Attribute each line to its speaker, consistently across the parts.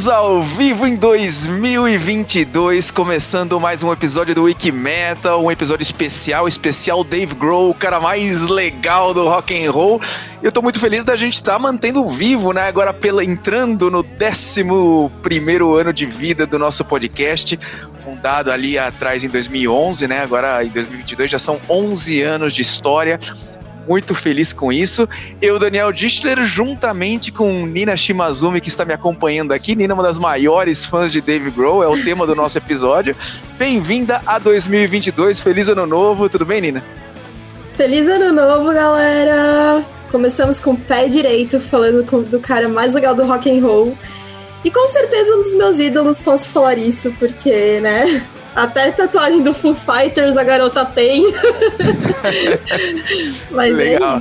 Speaker 1: Estamos ao vivo em 2022, começando mais um episódio do Wiki Metal, um episódio especial, especial Dave Grohl, o cara mais legal do rock and roll. Eu tô muito feliz da gente estar tá mantendo vivo, né? Agora pela entrando no 11 primeiro ano de vida do nosso podcast, fundado ali atrás em 2011, né? Agora em 2022 já são 11 anos de história muito feliz com isso. Eu, Daniel Dischler, juntamente com Nina Shimazumi, que está me acompanhando aqui. Nina, uma das maiores fãs de Dave Grohl, é o tema do nosso episódio. Bem-vinda a 2022, feliz ano novo, tudo bem, Nina?
Speaker 2: Feliz ano novo, galera! Começamos com o pé direito, falando com, do cara mais legal do rock and roll. E com certeza um dos meus ídolos, posso falar isso, porque, né? Até tatuagem do Foo Fighters a garota tem.
Speaker 1: Mas é Legal. É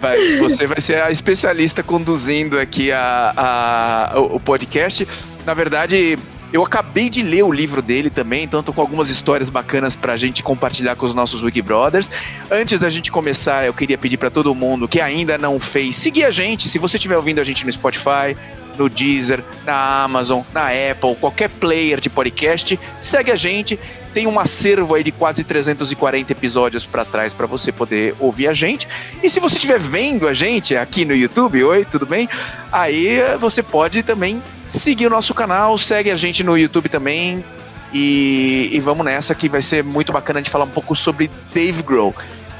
Speaker 1: vai, você vai ser a especialista conduzindo aqui a, a, o podcast. Na verdade, eu acabei de ler o livro dele também, então tô com algumas histórias bacanas pra gente compartilhar com os nossos Wiki Brothers. Antes da gente começar, eu queria pedir para todo mundo que ainda não fez, seguir a gente. Se você estiver ouvindo a gente no Spotify, no Deezer, na Amazon, na Apple, qualquer player de podcast, segue a gente. Tem um acervo aí de quase 340 episódios para trás para você poder ouvir a gente. E se você estiver vendo a gente aqui no YouTube, oi, tudo bem? Aí você pode também seguir o nosso canal, segue a gente no YouTube também. E, e vamos nessa que vai ser muito bacana de falar um pouco sobre Dave Grohl.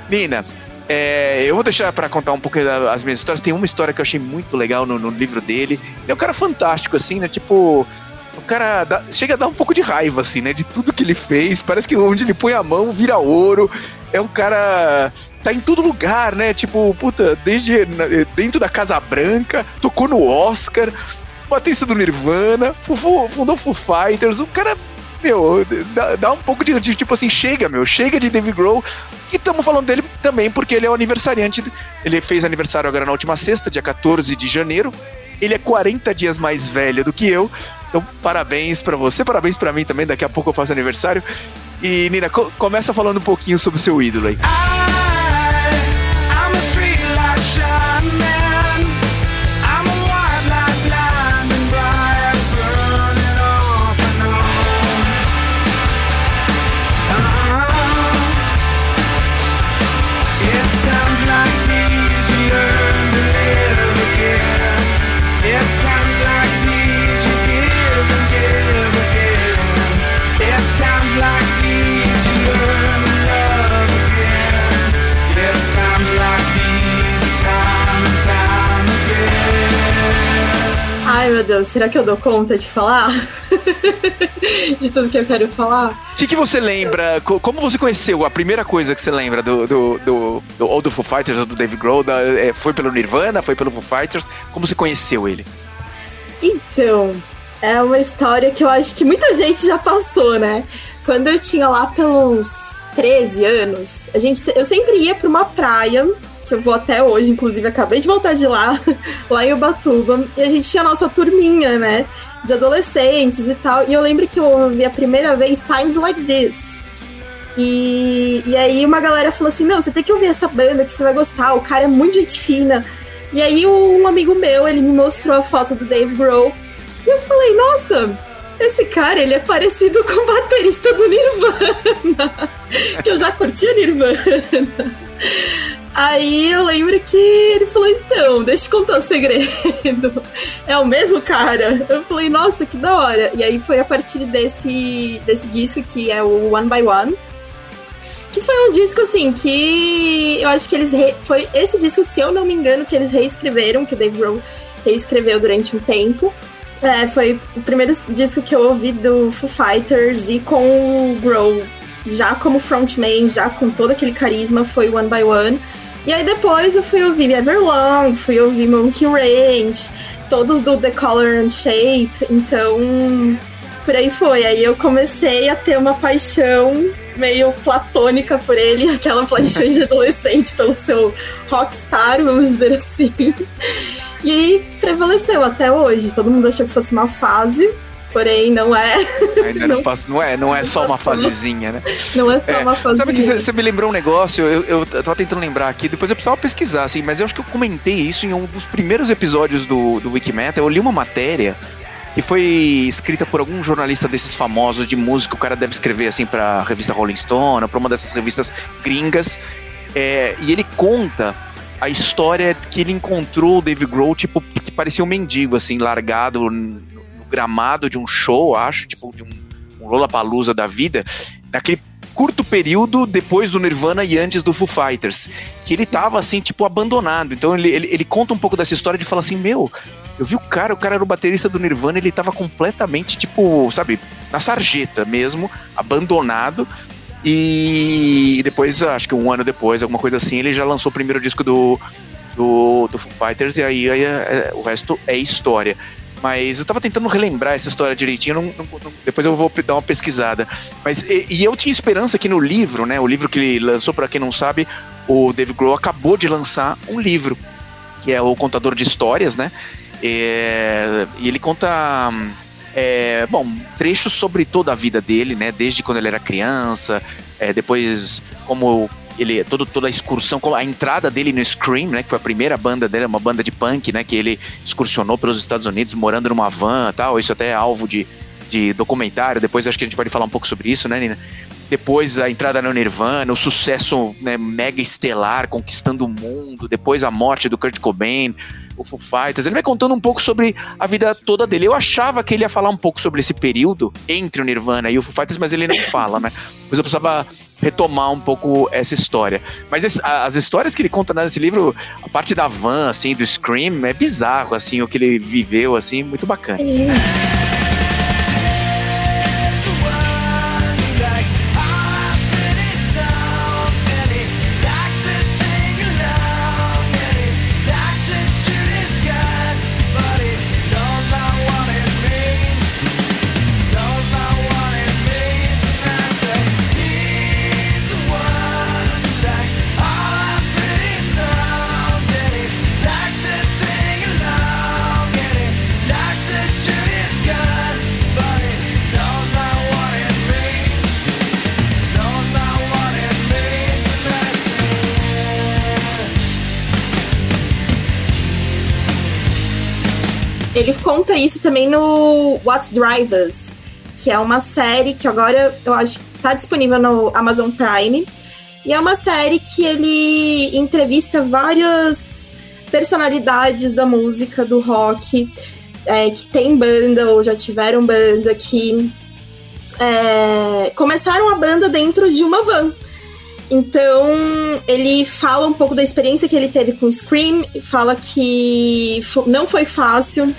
Speaker 1: Nina, é, eu vou deixar para contar um pouco das minhas histórias. Tem uma história que eu achei muito legal no, no livro dele. Ele é um cara fantástico, assim, né? Tipo, o cara dá, chega a dar um pouco de raiva, assim, né? De tudo que ele fez. Parece que onde ele põe a mão vira ouro. É um cara. Tá em todo lugar, né? Tipo, puta, desde dentro da Casa Branca, tocou no Oscar, baterista do Nirvana, fundou Foo Fighters. O cara meu, dá, dá um pouco de, de, tipo assim, chega, meu, chega de Dave Grohl. E estamos falando dele também porque ele é o aniversariante. Ele fez aniversário agora na última sexta, dia 14 de janeiro. Ele é 40 dias mais velho do que eu. Então, parabéns para você, parabéns para mim também. Daqui a pouco eu faço aniversário. E, Nina, co começa falando um pouquinho sobre o seu ídolo aí. Ah!
Speaker 2: Meu Deus, será que eu dou conta de falar? de tudo que eu quero falar?
Speaker 1: O que, que, você lembra? Como você conheceu? A primeira coisa que você lembra do, do, do, do ou do Foo Fighters ou do Dave Grohl? Da, é, foi pelo Nirvana? Foi pelo Foo Fighters? Como você conheceu ele?
Speaker 2: Então, é uma história que eu acho que muita gente já passou, né? Quando eu tinha lá pelos 13 anos, a gente, eu sempre ia para uma praia que eu vou até hoje, inclusive acabei de voltar de lá, lá em Ubatuba, e a gente tinha a nossa turminha, né, de adolescentes e tal, e eu lembro que eu ouvi a primeira vez Times Like This. E, e aí uma galera falou assim, não, você tem que ouvir essa banda que você vai gostar, o cara é muito gente fina. E aí um amigo meu, ele me mostrou a foto do Dave Grohl, e eu falei, nossa, esse cara, ele é parecido com o baterista do Nirvana. que eu já curtia Nirvana. Aí eu lembro que ele falou: então, deixa eu contar o um segredo. É o mesmo cara? Eu falei: nossa, que da hora. E aí foi a partir desse, desse disco que é o One by One. Que foi um disco assim que eu acho que eles. Re... Foi esse disco, se eu não me engano, que eles reescreveram, que o Dave Grohl reescreveu durante um tempo. É, foi o primeiro disco que eu ouvi do Foo Fighters e com o Grohl já como frontman, já com todo aquele carisma, foi One by One. E aí depois eu fui ouvir Everlong, fui ouvir Monkey Ranch, todos do The Color and Shape, então por aí foi. Aí eu comecei a ter uma paixão meio platônica por ele, aquela paixão de adolescente pelo seu rockstar, vamos dizer assim. E prevaleceu até hoje. Todo mundo achou que fosse uma fase, porém não é.
Speaker 1: Ainda não, passo, não é, não é só uma fasezinha, né?
Speaker 2: Não é só é, uma fasezinha.
Speaker 1: Sabe que você me lembrou um negócio, eu, eu tava tentando lembrar aqui, depois eu precisava pesquisar, assim, mas eu acho que eu comentei isso em um dos primeiros episódios do, do Wikimeta, eu li uma matéria que foi escrita por algum jornalista desses famosos de música. O cara deve escrever assim para a revista Rolling Stone, para uma dessas revistas gringas. É, e ele conta a história que ele encontrou o Dave Grohl, tipo, que parecia um mendigo, assim, largado gramado de um show, acho, tipo, de um, um Lollapalooza da vida, naquele curto período depois do Nirvana e antes do Foo Fighters, que ele tava assim, tipo, abandonado. Então ele, ele, ele conta um pouco dessa história de falar assim, meu, eu vi o cara, o cara era o baterista do Nirvana, ele tava completamente, tipo, sabe, na sarjeta mesmo, abandonado. E depois, acho que um ano depois, alguma coisa assim, ele já lançou o primeiro disco do, do, do Foo Fighters, e aí, aí é, o resto é história. Mas eu tava tentando relembrar essa história direitinho, não, não, não, depois eu vou dar uma pesquisada. Mas e, e, eu tinha esperança que no livro, né? O livro que ele lançou, para quem não sabe, o David Grohl acabou de lançar um livro, que é o Contador de Histórias, né? É, e ele conta. É, bom, trechos sobre toda a vida dele, né? Desde quando ele era criança, é, depois como ele todo, toda a excursão, a entrada dele no Scream, né, que foi a primeira banda dele, uma banda de punk, né, que ele excursionou pelos Estados Unidos morando numa van, tal, isso até é alvo de, de documentário, depois acho que a gente pode falar um pouco sobre isso, né, Nina? Depois a entrada no Nirvana, o sucesso né, mega estelar, conquistando o mundo, depois a morte do Kurt Cobain, o Foo Fighters. Ele vai contando um pouco sobre a vida toda dele. Eu achava que ele ia falar um pouco sobre esse período entre o Nirvana e o Foo Fighters, mas ele não fala, né? Mas eu precisava retomar um pouco essa história. Mas esse, as histórias que ele conta nesse livro, a parte da van, assim, do Scream, é bizarro, assim, o que ele viveu, assim, muito bacana. Sim.
Speaker 2: Também no What Drive Us, que é uma série que agora eu acho que tá disponível no Amazon Prime. E é uma série que ele entrevista várias personalidades da música, do rock, é, que tem banda ou já tiveram banda, que é, começaram a banda dentro de uma van. Então, ele fala um pouco da experiência que ele teve com Scream, fala que não foi fácil.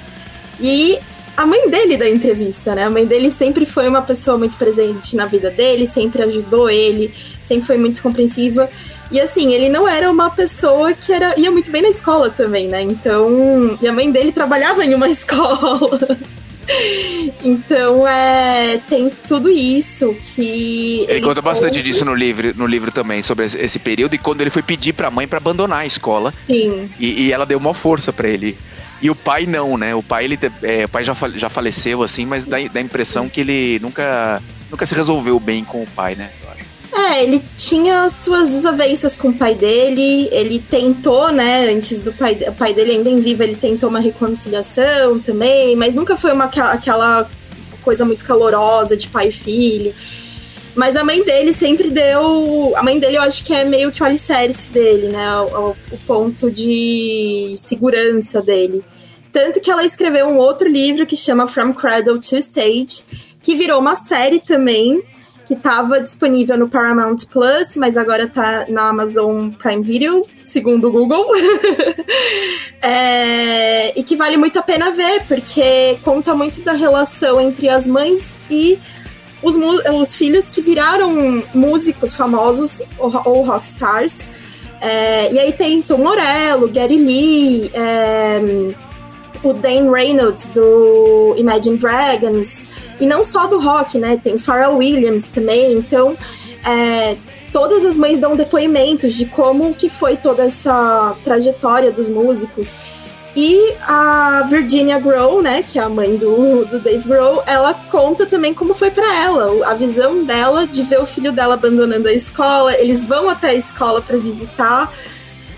Speaker 2: E a mãe dele da entrevista, né? A mãe dele sempre foi uma pessoa muito presente na vida dele, sempre ajudou ele, sempre foi muito compreensiva. E assim, ele não era uma pessoa que era, ia muito bem na escola também, né? Então, e a mãe dele trabalhava em uma escola. então, é, tem tudo isso que.
Speaker 1: Ele, ele conta bastante disso no livro, no livro também, sobre esse período e quando ele foi pedir pra mãe para abandonar a escola.
Speaker 2: Sim.
Speaker 1: E, e ela deu uma força para ele. E o pai não, né? O pai, ele, é, o pai já, já faleceu, assim, mas dá, dá a impressão que ele nunca, nunca se resolveu bem com o pai, né?
Speaker 2: É, ele tinha suas desavenças com o pai dele, ele tentou, né, antes do pai, o pai dele ainda em vivo, ele tentou uma reconciliação também, mas nunca foi uma, aquela coisa muito calorosa de pai e filho. Mas a mãe dele sempre deu. A mãe dele eu acho que é meio que o alicerce dele, né? O, o, ponto de segurança dele. Tanto que ela escreveu um outro livro que chama From Cradle to Stage, que virou uma série também, que estava disponível no Paramount Plus, mas agora está na Amazon Prime Video, segundo o Google. é, e que vale muito a pena ver, porque conta muito da relação entre as mães e os, os filhos que viraram músicos famosos ou, ou rockstars. É, e aí tem Tom Morello, Gary Lee, é, o Dan Reynolds do Imagine Dragons, e não só do rock, né? Tem Pharrell Williams também. Então, é, todas as mães dão depoimentos de como que foi toda essa trajetória dos músicos. E a Virginia Grow, né, que é a mãe do, do Dave Grohl, ela conta também como foi para ela, a visão dela de ver o filho dela abandonando a escola. Eles vão até a escola para visitar,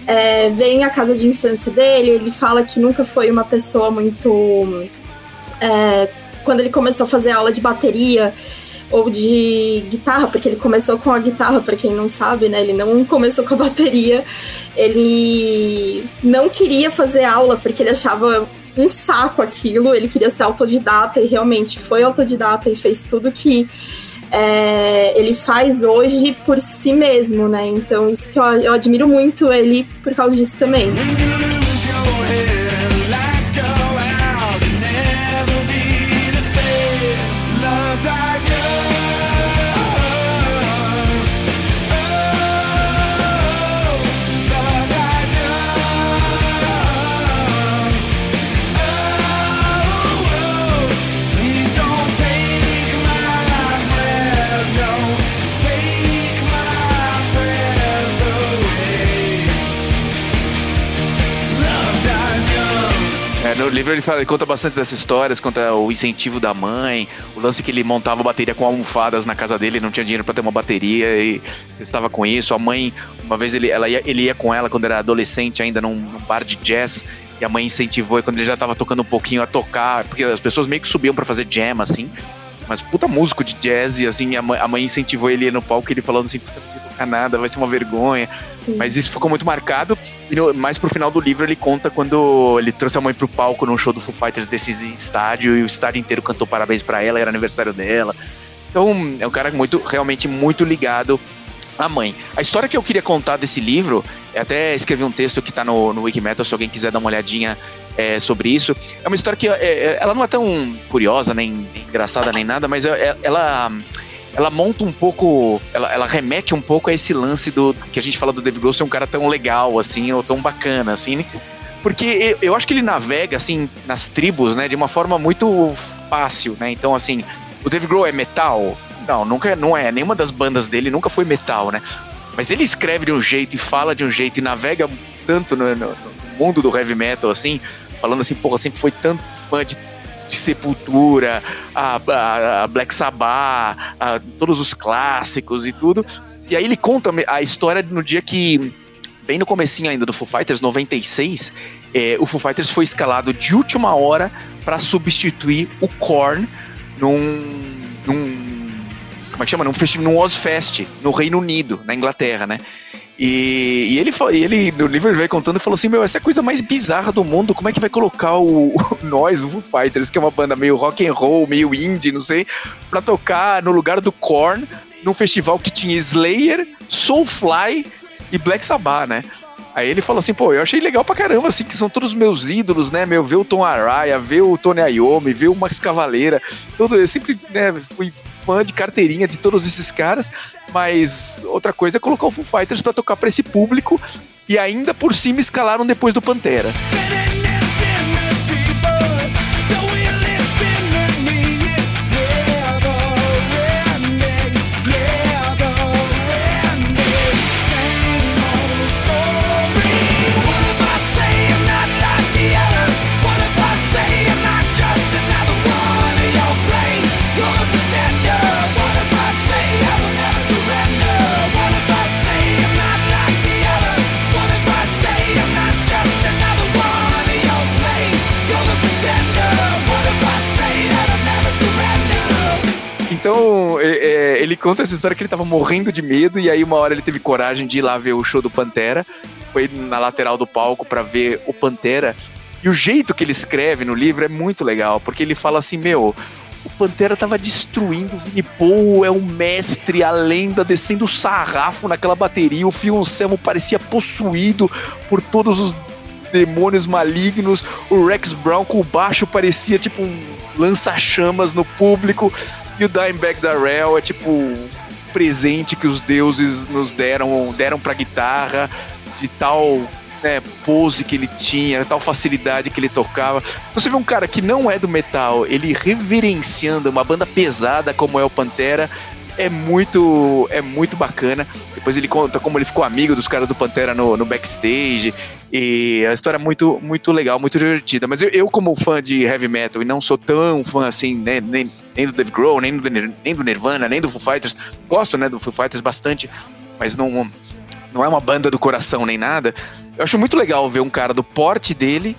Speaker 2: é, vem a casa de infância dele. Ele fala que nunca foi uma pessoa muito é, quando ele começou a fazer aula de bateria ou de guitarra, porque ele começou com a guitarra, para quem não sabe, né? Ele não começou com a bateria. Ele não queria fazer aula porque ele achava um saco aquilo, ele queria ser autodidata e realmente foi autodidata e fez tudo que é, ele faz hoje por si mesmo, né? Então, isso que eu, eu admiro muito ele por causa disso também.
Speaker 1: No livro ele, fala, ele conta bastante dessas histórias, conta o incentivo da mãe, o lance que ele montava bateria com almofadas na casa dele, não tinha dinheiro para ter uma bateria e estava com isso. A mãe, uma vez ele, ela ia, ele ia com ela quando era adolescente ainda num, num bar de jazz e a mãe incentivou e quando ele já estava tocando um pouquinho a tocar, porque as pessoas meio que subiam para fazer jam assim. Mas puta músico de jazz, e assim, a mãe, a mãe incentivou ele no palco, ele falando assim, puta, não sei tocar nada, vai ser uma vergonha. Mas isso ficou muito marcado. E no, mais pro final do livro ele conta quando ele trouxe a mãe pro palco num show do Foo Fighters desse estádio e o estádio inteiro cantou parabéns para ela, era aniversário dela. Então é um cara muito, realmente muito ligado à mãe. A história que eu queria contar desse livro, até escrevi um texto que tá no, no Wikimetal, se alguém quiser dar uma olhadinha é, sobre isso. É uma história que é, é ela não é tão curiosa, nem, nem engraçada, nem nada, mas é, é, ela ela monta um pouco, ela, ela remete um pouco a esse lance do que a gente fala do Dave Grohl ser um cara tão legal, assim, ou tão bacana, assim, porque eu acho que ele navega, assim, nas tribos, né, de uma forma muito fácil, né, então, assim, o Dave Grohl é metal? Não, nunca, não é, nenhuma das bandas dele nunca foi metal, né, mas ele escreve de um jeito e fala de um jeito e navega tanto no, no, no mundo do heavy metal, assim, falando assim, porra, sempre foi tanto fã de de Sepultura, a, a, a Black Sabbath, a, todos os clássicos e tudo. E aí ele conta a história no dia que, bem no comecinho ainda do Foo Fighters, 96, é, o Foo Fighters foi escalado de última hora para substituir o Korn num, num como é que chama? Num, num Ozfest, no Reino Unido, na Inglaterra, né? E, e ele, ele, no livro, ele vai contando e falou assim: Meu, essa é a coisa mais bizarra do mundo. Como é que vai colocar o, o nós, o Foo Fighters, que é uma banda meio rock and roll, meio indie, não sei, pra tocar no lugar do Korn, num festival que tinha Slayer, Soulfly e Black Sabbath, né? Aí ele falou assim, pô, eu achei legal pra caramba, assim, que são todos meus ídolos, né, meu, ver o Tom Araya, ver o Tony Iommi, ver o Max Cavaleira, todo, eu sempre, né, fui fã de carteirinha de todos esses caras, mas outra coisa é colocar o Foo Fighters pra tocar pra esse público e ainda por cima escalaram depois do Pantera. Conta essa história que ele tava morrendo de medo, e aí uma hora ele teve coragem de ir lá ver o show do Pantera. Foi na lateral do palco para ver o Pantera. E o jeito que ele escreve no livro é muito legal, porque ele fala assim: Meu, o Pantera tava destruindo o Vini é um mestre, a lenda descendo o sarrafo naquela bateria. O Phil Anselmo parecia possuído por todos os demônios malignos. O Rex Brown com o baixo parecia tipo um lança-chamas no público. E o Dimebag Darrell é tipo um presente que os deuses nos deram, deram pra guitarra, de tal né, pose que ele tinha, tal facilidade que ele tocava. Você vê um cara que não é do metal, ele reverenciando uma banda pesada como é o Pantera, é muito é muito bacana. Depois ele conta como ele ficou amigo dos caras do Pantera no, no backstage. E a história é muito, muito legal, muito divertida. Mas eu, eu, como fã de heavy metal, e não sou tão fã assim, né, nem, nem do Dave Grohl, nem do, nem do Nirvana, nem do Foo Fighters. Gosto, né, do Foo Fighters bastante, mas não, não é uma banda do coração nem nada. Eu acho muito legal ver um cara do porte dele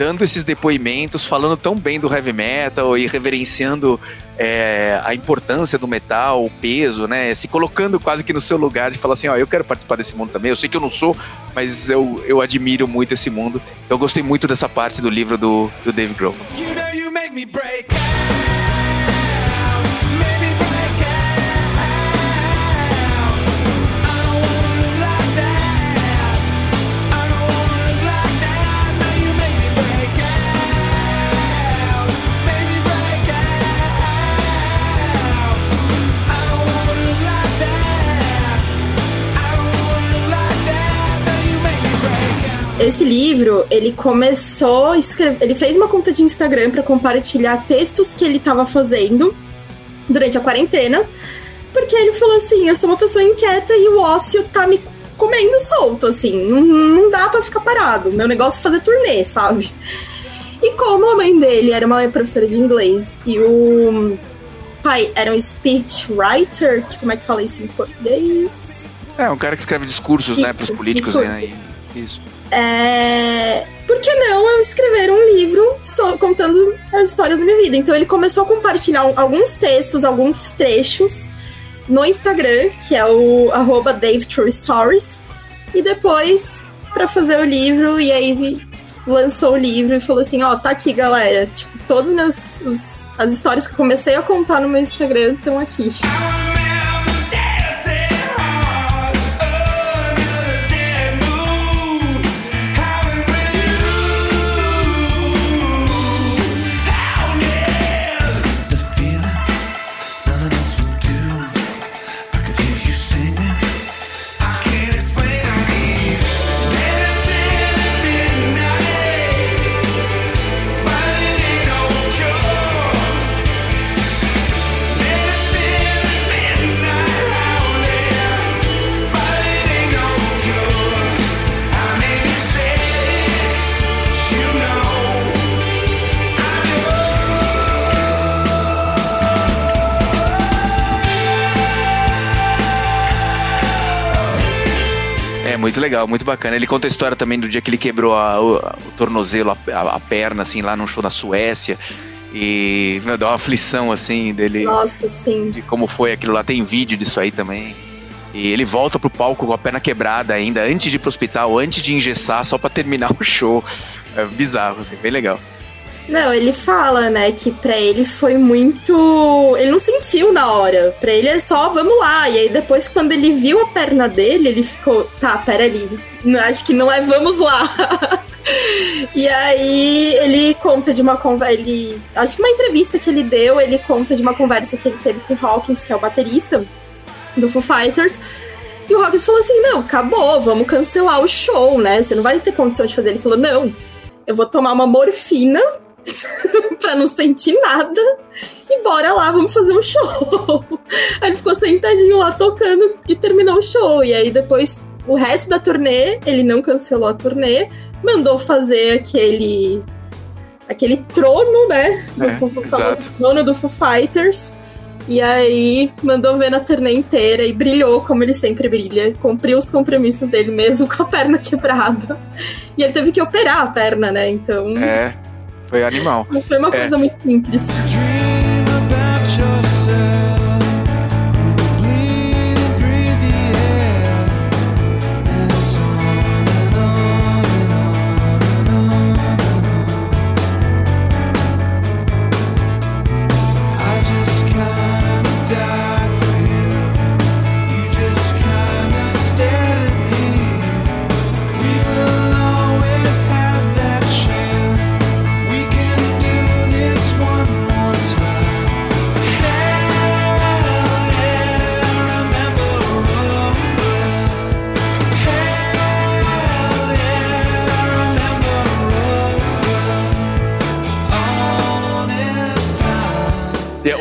Speaker 1: dando esses depoimentos, falando tão bem do heavy metal e reverenciando é, a importância do metal, o peso, né? Se colocando quase que no seu lugar de falar assim, ó, eu quero participar desse mundo também. Eu sei que eu não sou, mas eu, eu admiro muito esse mundo. Então eu gostei muito dessa parte do livro do, do Dave Grohl. You know you
Speaker 2: esse livro, ele começou escrever, ele fez uma conta de Instagram para compartilhar textos que ele estava fazendo durante a quarentena, porque ele falou assim: "Eu sou uma pessoa inquieta e o ócio tá me comendo solto, assim, não, não dá para ficar parado. Meu negócio é fazer turnê, sabe?" E como a mãe dele era uma professora de inglês e o pai era um speechwriter, que como é que fala isso em português?
Speaker 1: É, um cara que escreve discursos, né, isso, né, para os políticos, discurso. né? Isso.
Speaker 2: É... Por que não eu escrever um livro só contando as histórias da minha vida? Então ele começou a compartilhar alguns textos, alguns trechos no Instagram, que é o arroba Dave True Stories. E depois, para fazer o livro, e aí lançou o livro e falou assim, ó, oh, tá aqui, galera. Tipo, todas as, as histórias que eu comecei a contar no meu Instagram estão aqui.
Speaker 1: Muito legal, muito bacana. Ele conta a história também do dia que ele quebrou a, o, o, tornozelo, a, a, perna, assim, lá num show na Suécia. E, meu, dá uma aflição, assim, dele.
Speaker 2: Nossa, sim.
Speaker 1: De como foi aquilo lá. Tem vídeo disso aí também. E ele volta pro palco com a perna quebrada ainda, antes de ir pro hospital, antes de engessar, só para terminar o show. É bizarro, assim, bem legal.
Speaker 2: Não, ele fala, né, que pra ele foi muito. Ele não sentiu na hora. Pra ele é só, vamos lá. E aí depois, quando ele viu a perna dele, ele ficou, tá, peraí. Acho que não é vamos lá. e aí ele conta de uma conversa. Ele. Acho que uma entrevista que ele deu, ele conta de uma conversa que ele teve com o Hawkins, que é o baterista do Foo Fighters. E o Hawkins falou assim: não, acabou, vamos cancelar o show, né? Você não vai ter condição de fazer. Ele falou: não, eu vou tomar uma morfina pra não sentir nada. E bora lá, vamos fazer um show. aí ele ficou sentadinho lá tocando e terminou o show. E aí depois, o resto da turnê, ele não cancelou a turnê, mandou fazer aquele aquele trono, né? Do é, Foo, trono do Foo Fighters. E aí mandou ver na turnê inteira e brilhou como ele sempre brilha. Cumpriu os compromissos dele mesmo com a perna quebrada. E ele teve que operar a perna, né? Então.
Speaker 1: É. Foi animal.
Speaker 2: Não foi uma é. coisa muito simples.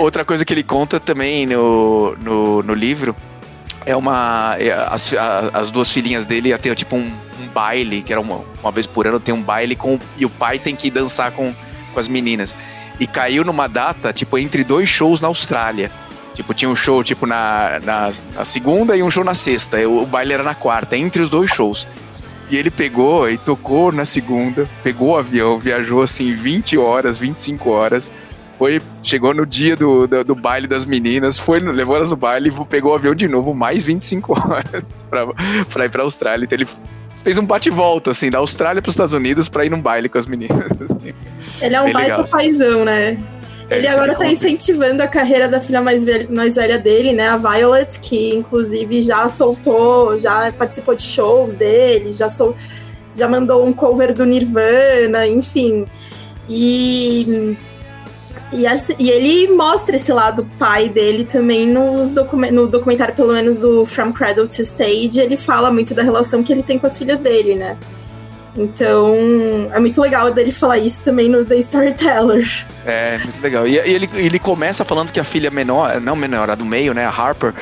Speaker 1: Outra coisa que ele conta também no, no, no livro é uma. É, as, as duas filhinhas dele ter tipo um, um, baile, que era uma, uma vez por ano, tem um baile com. E o pai tem que dançar com, com as meninas. E caiu numa data, tipo, entre dois shows na Austrália. Tipo, tinha um show, tipo, na, na, na segunda e um show na sexta. O, o baile era na quarta, entre os dois shows. E ele pegou e tocou na segunda, pegou o avião, viajou assim 20 horas, 25 horas. Foi, chegou no dia do, do, do baile das meninas, foi, levou elas no baile pegou o avião de novo, mais 25 horas pra, pra ir pra Austrália. Então ele fez um bate-volta, assim, da Austrália para os Estados Unidos para ir num baile com as meninas. Assim.
Speaker 2: Ele é um Bem baita legal, assim. paizão, né? É, ele agora tá incentivando a carreira da filha mais velha, mais velha dele, né? A Violet, que inclusive já soltou, já participou de shows dele, já, sol, já mandou um cover do Nirvana, enfim. E, e, assim, e ele mostra esse lado pai dele também nos document, no documentário, pelo menos do From Cradle to Stage. Ele fala muito da relação que ele tem com as filhas dele, né? Então, é muito legal dele falar isso também no The Storyteller.
Speaker 1: É, muito legal. E, e ele, ele começa falando que a filha menor, não menor, a do meio, né, a Harper,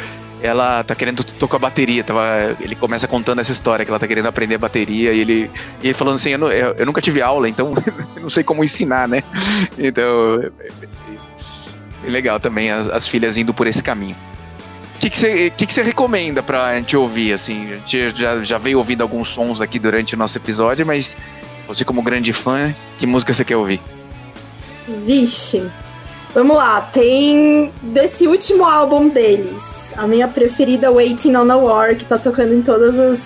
Speaker 1: ela tá querendo tocar bateria. Tava, ele começa contando essa história, que ela tá querendo aprender bateria, e ele, e ele falando assim, eu, eu, eu nunca tive aula, então não sei como ensinar, né? Então, é, é legal também as, as filhas indo por esse caminho. O que, que, você, que, que você recomenda pra gente ouvir, assim? A gente já, já veio ouvindo alguns sons aqui durante o nosso episódio, mas você como grande fã, que música você quer ouvir?
Speaker 2: Vixe, vamos lá, tem desse último álbum deles, a minha preferida Waiting on a War, que tá tocando em todas as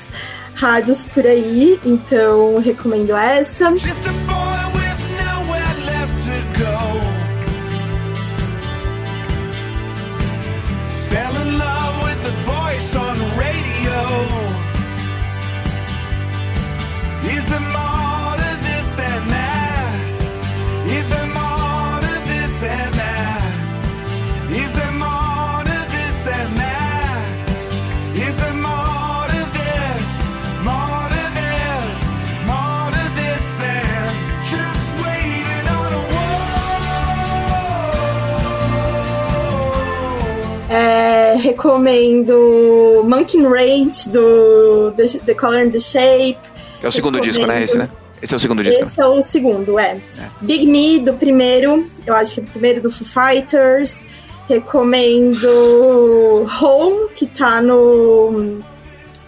Speaker 2: rádios por aí, então recomendo essa. Recomendo Monkey Range do The, the Color and the Shape.
Speaker 1: É o segundo recomendo... disco, né? Esse, né? Esse é o segundo disco.
Speaker 2: Esse né? é o segundo, é. é. Big Me do primeiro, eu acho que é do primeiro do Foo Fighters. Recomendo Home, que tá no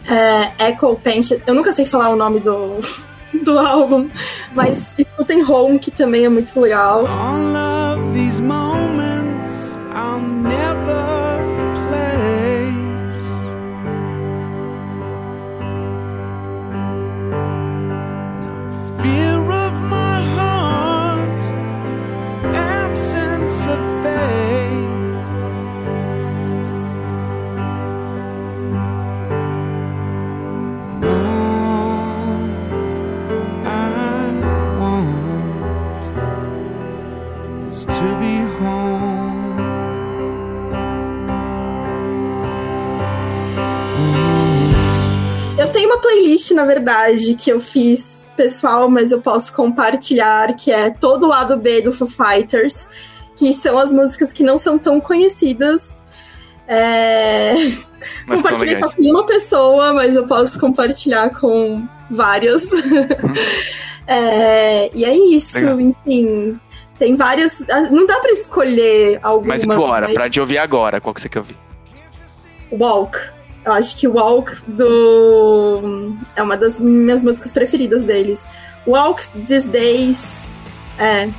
Speaker 2: é, Echo Painted. Eu nunca sei falar o nome do, do álbum, mas escutem Home, que também é muito legal. All of these moments I'll never playlist, na verdade, que eu fiz pessoal, mas eu posso compartilhar, que é todo o lado B do Foo Fighters, que são as músicas que não são tão conhecidas. É... Mas Compartilhei com uma pessoa, mas eu posso compartilhar com várias. Uhum. é... E é isso, Legal. enfim. Tem várias. Ah, não dá pra escolher alguma.
Speaker 1: Mas agora, mas... pra te ouvir agora, qual que você quer ouvir?
Speaker 2: Walk. Eu acho que Walk do. É uma das minhas músicas preferidas deles. Walk These Days. É.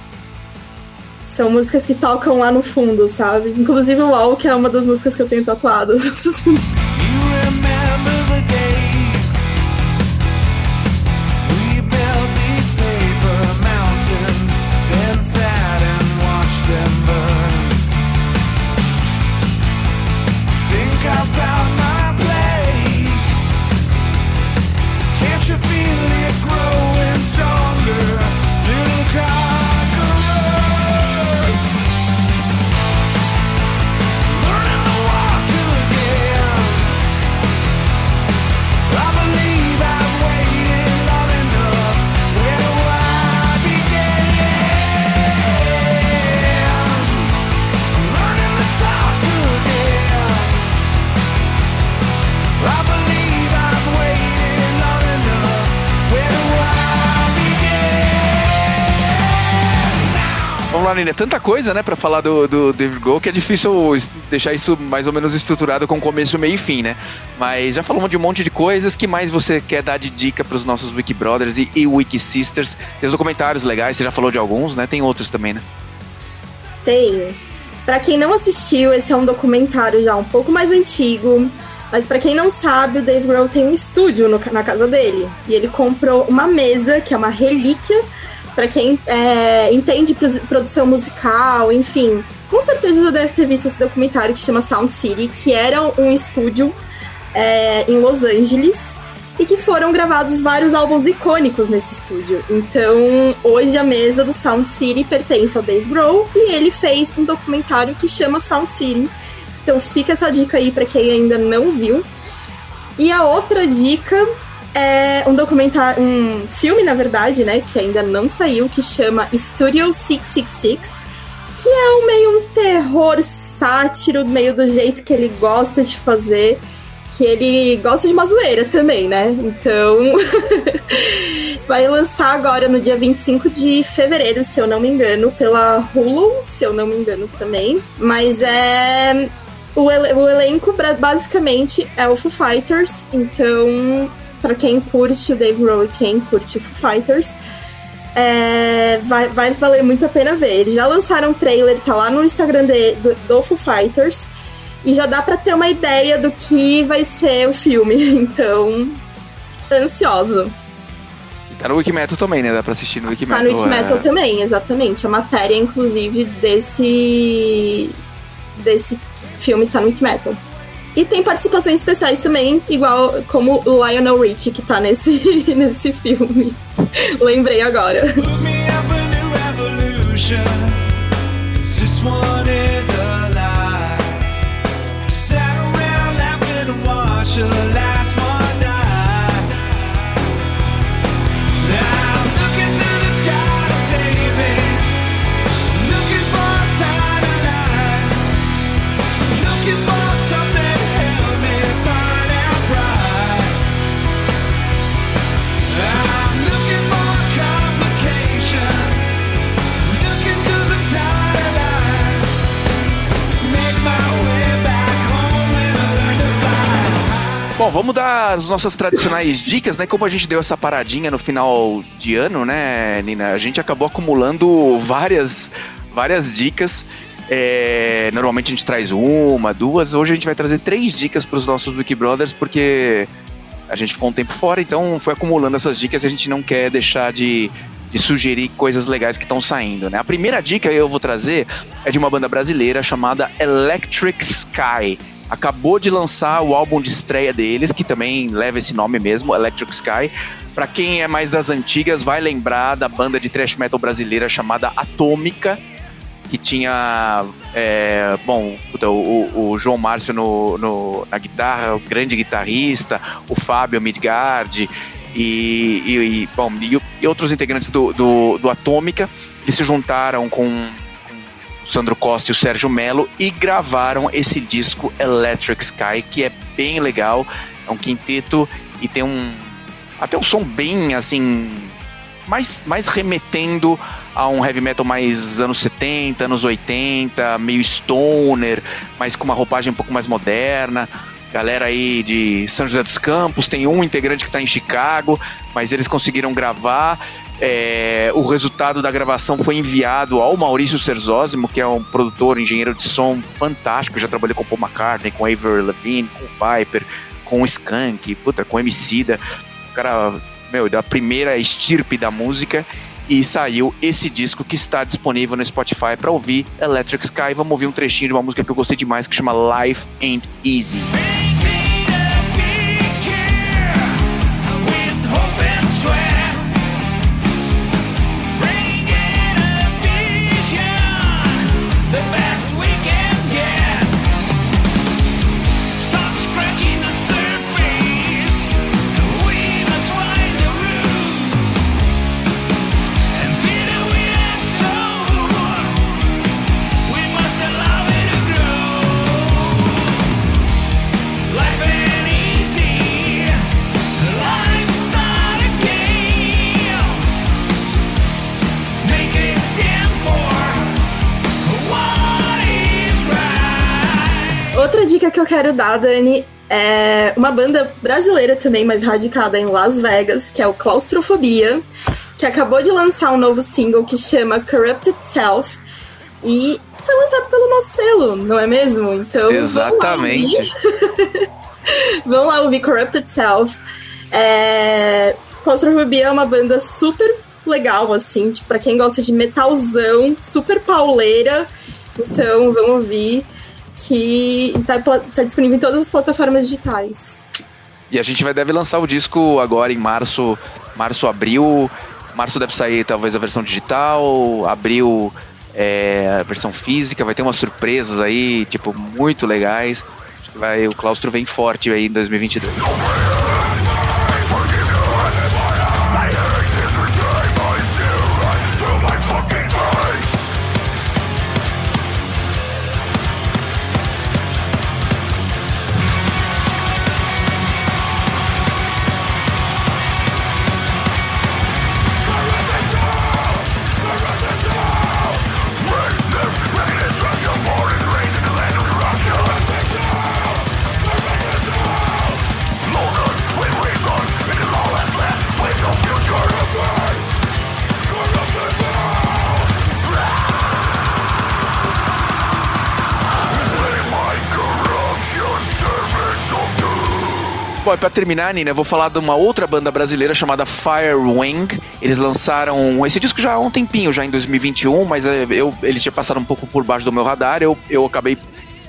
Speaker 2: São músicas que tocam lá no fundo, sabe? Inclusive Walk é uma das músicas que eu tenho tatuadas.
Speaker 1: vamos lá. É tanta coisa, né, pra falar do, do David que é difícil deixar isso mais ou menos estruturado com começo, meio e fim, né? Mas já falamos de um monte de coisas. que mais você quer dar de dica pros nossos Wiki Brothers e, e Wiki Sisters? Tem os documentários legais, você já falou de alguns, né? Tem outros também, né?
Speaker 2: Tem. Pra quem não assistiu, esse é um documentário já um pouco mais antigo. Mas para quem não sabe, o Dave Grohl tem um estúdio no, na casa dele. E ele comprou uma mesa, que é uma relíquia para quem é, entende produção musical, enfim. Com certeza já deve ter visto esse documentário que chama Sound City, que era um estúdio é, em Los Angeles e que foram gravados vários álbuns icônicos nesse estúdio. Então, hoje a mesa do Sound City pertence ao Dave Grohl e ele fez um documentário que chama Sound City. Então, fica essa dica aí para quem ainda não viu. E a outra dica é um documentário, um filme, na verdade, né, que ainda não saiu, que chama Studio 666, que é um meio um terror sátiro, meio do jeito que ele gosta de fazer, que ele gosta de uma zoeira também, né? Então, vai lançar agora no dia 25 de fevereiro, se eu não me engano, pela Hulu, se eu não me engano também. Mas é o, elenco basicamente é o Foo Fighters, então para quem curte o Dave Grohl e quem curte Foo Fighters, é, vai, vai valer muito a pena ver. Eles já lançaram um trailer, tá lá no Instagram de, do, do Foo Fighters, e já dá para ter uma ideia do que vai ser o filme. Então, ansioso.
Speaker 1: Tá no Wikimetal também, né? Dá pra assistir no Wikimetal.
Speaker 2: Tá no Wikimetal é... também, exatamente. A matéria, inclusive, desse, desse filme tá no Wikimetal. E tem participações especiais também, igual como o Lionel Richie, que tá nesse, nesse filme. Lembrei agora.
Speaker 1: Bom, vamos dar as nossas tradicionais dicas, né? Como a gente deu essa paradinha no final de ano, né, Nina? A gente acabou acumulando várias, várias dicas. É, normalmente a gente traz uma, duas. Hoje a gente vai trazer três dicas para os nossos Wiki Brothers, porque a gente ficou um tempo fora, então foi acumulando essas dicas e a gente não quer deixar de, de sugerir coisas legais que estão saindo, né? A primeira dica que eu vou trazer é de uma banda brasileira chamada Electric Sky acabou de lançar o álbum de estreia deles, que também leva esse nome mesmo, Electric Sky. Para quem é mais das antigas, vai lembrar da banda de thrash metal brasileira chamada Atômica, que tinha, é, bom, o, o, João Márcio no, no, na guitarra, o grande guitarrista, o Fábio Midgard e, e, e bom, e, e, outros integrantes do, do, do Atômica, que se juntaram com o Sandro Costa e o Sérgio Melo e gravaram esse disco Electric Sky, que é bem legal. É um quinteto e tem um até um som bem assim mais, mais remetendo a um heavy metal mais anos 70, anos 80, meio stoner, mas com uma roupagem um pouco mais moderna. Galera aí de São José dos Campos, tem um integrante que está em Chicago, mas eles conseguiram gravar é, o resultado da gravação foi enviado ao Maurício Serzósimo, que é um produtor, engenheiro de som fantástico. Já trabalhei com Paul McCartney, com Avery Levine, com Viper, com Skank, puta, com Emicida. O cara, meu, da primeira estirpe da música e saiu esse disco que está disponível no Spotify para ouvir Electric Sky. Vamos ouvir um trechinho de uma música que eu gostei demais que chama Life Ain't Easy.
Speaker 2: Making eu quero dar, Dani, é uma banda brasileira também, mas radicada em Las Vegas, que é o Claustrofobia, que acabou de lançar um novo single que chama Corrupted Self. E foi lançado pelo nosso selo, não é mesmo? Então.
Speaker 1: Exatamente.
Speaker 2: Vamos lá ouvir Corrupted Self. É... Claustrofobia é uma banda super legal, assim, tipo, pra quem gosta de metalzão, super pauleira. Então, vamos ouvir que tá, tá disponível em todas as plataformas digitais.
Speaker 1: E a gente vai deve lançar o disco agora em março, março, abril. Março deve sair talvez a versão digital, abril é, a versão física, vai ter umas surpresas aí, tipo, muito legais. Vai, o Claustro vem forte aí em 2022. Bom, para terminar, Nina, eu vou falar de uma outra banda brasileira chamada Firewing. Eles lançaram esse disco já há um tempinho, já em 2021, mas é, eu, ele tinha passado um pouco por baixo do meu radar. Eu, eu acabei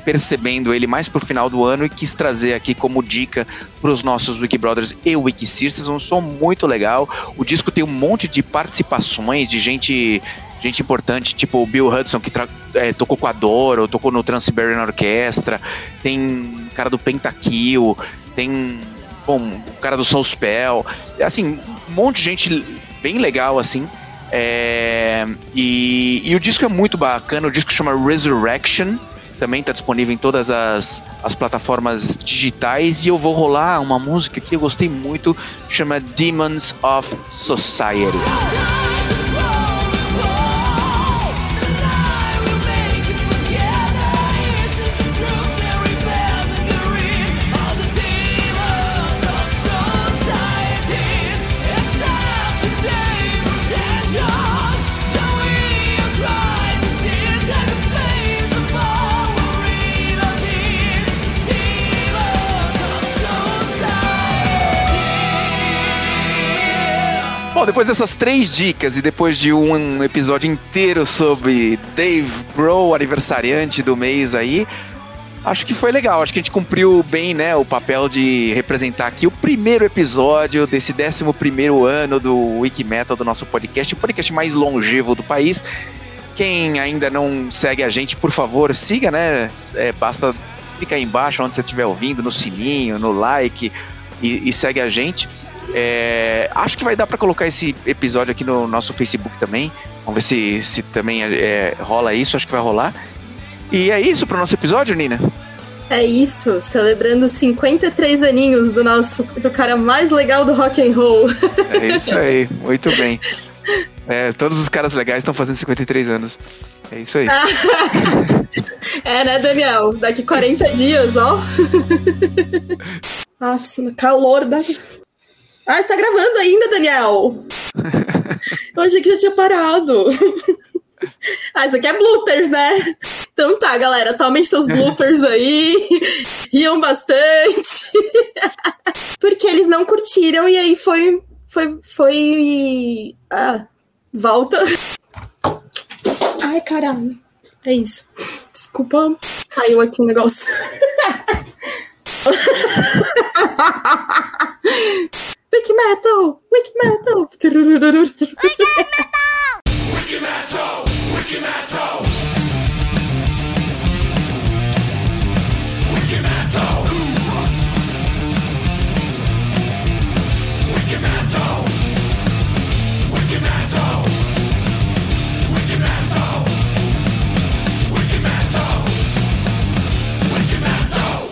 Speaker 1: percebendo ele mais pro final do ano e quis trazer aqui como dica para os nossos Wikibrothers e Wikisisters. Um som muito legal. O disco tem um monte de participações de gente gente importante, tipo o Bill Hudson, que é, tocou com a Doro, tocou no Trans-Siberian Orchestra, tem cara do Pentakill, tem bom, o cara do Soul Spell, assim, um monte de gente bem legal, assim. É, e, e, o disco é muito bacana, o disco chama Resurrection, também está disponível em todas as, as plataformas digitais. E eu vou rolar uma música que eu gostei muito, chama Demons of Society. Bom, depois dessas três dicas e depois de um episódio inteiro sobre Dave Bro, aniversariante do mês aí, acho que foi legal. Acho que a gente cumpriu bem, né, o papel de representar aqui o primeiro episódio desse 11 primeiro ano do Wikimetal, do nosso podcast, o podcast mais longevo do país. Quem ainda não segue a gente, por favor, siga, né? É, basta clicar aí embaixo onde você estiver ouvindo, no sininho, no like e, e segue a gente. É, acho que vai dar para colocar esse episódio aqui no nosso Facebook também. Vamos ver se, se também é, rola isso. Acho que vai rolar. E é isso para o nosso episódio, Nina?
Speaker 2: É isso, celebrando 53 aninhos do nosso do cara mais legal do rock and roll.
Speaker 1: É isso aí, muito bem. É, todos os caras legais estão fazendo 53 anos. É isso aí.
Speaker 2: é, né, Daniel? Daqui 40 dias, ó. Nossa, no calor da. Ah, você tá gravando ainda, Daniel? Eu achei que já tinha parado. Ah, isso aqui é bloopers, né? Então tá, galera, tomem seus bloopers aí, riam bastante. Porque eles não curtiram e aí foi. Foi. Foi. Ah, volta. Ai, caralho. É isso. Desculpa, caiu aqui um negócio. Wiki Metal! Wiki Metal! Wiki Metal! Wiki Metal! Wiki Metal! Wiki Metal! Wiki Metal! Wiki Metal! Wiki Metal! Wiki Metal! Wiki Metal!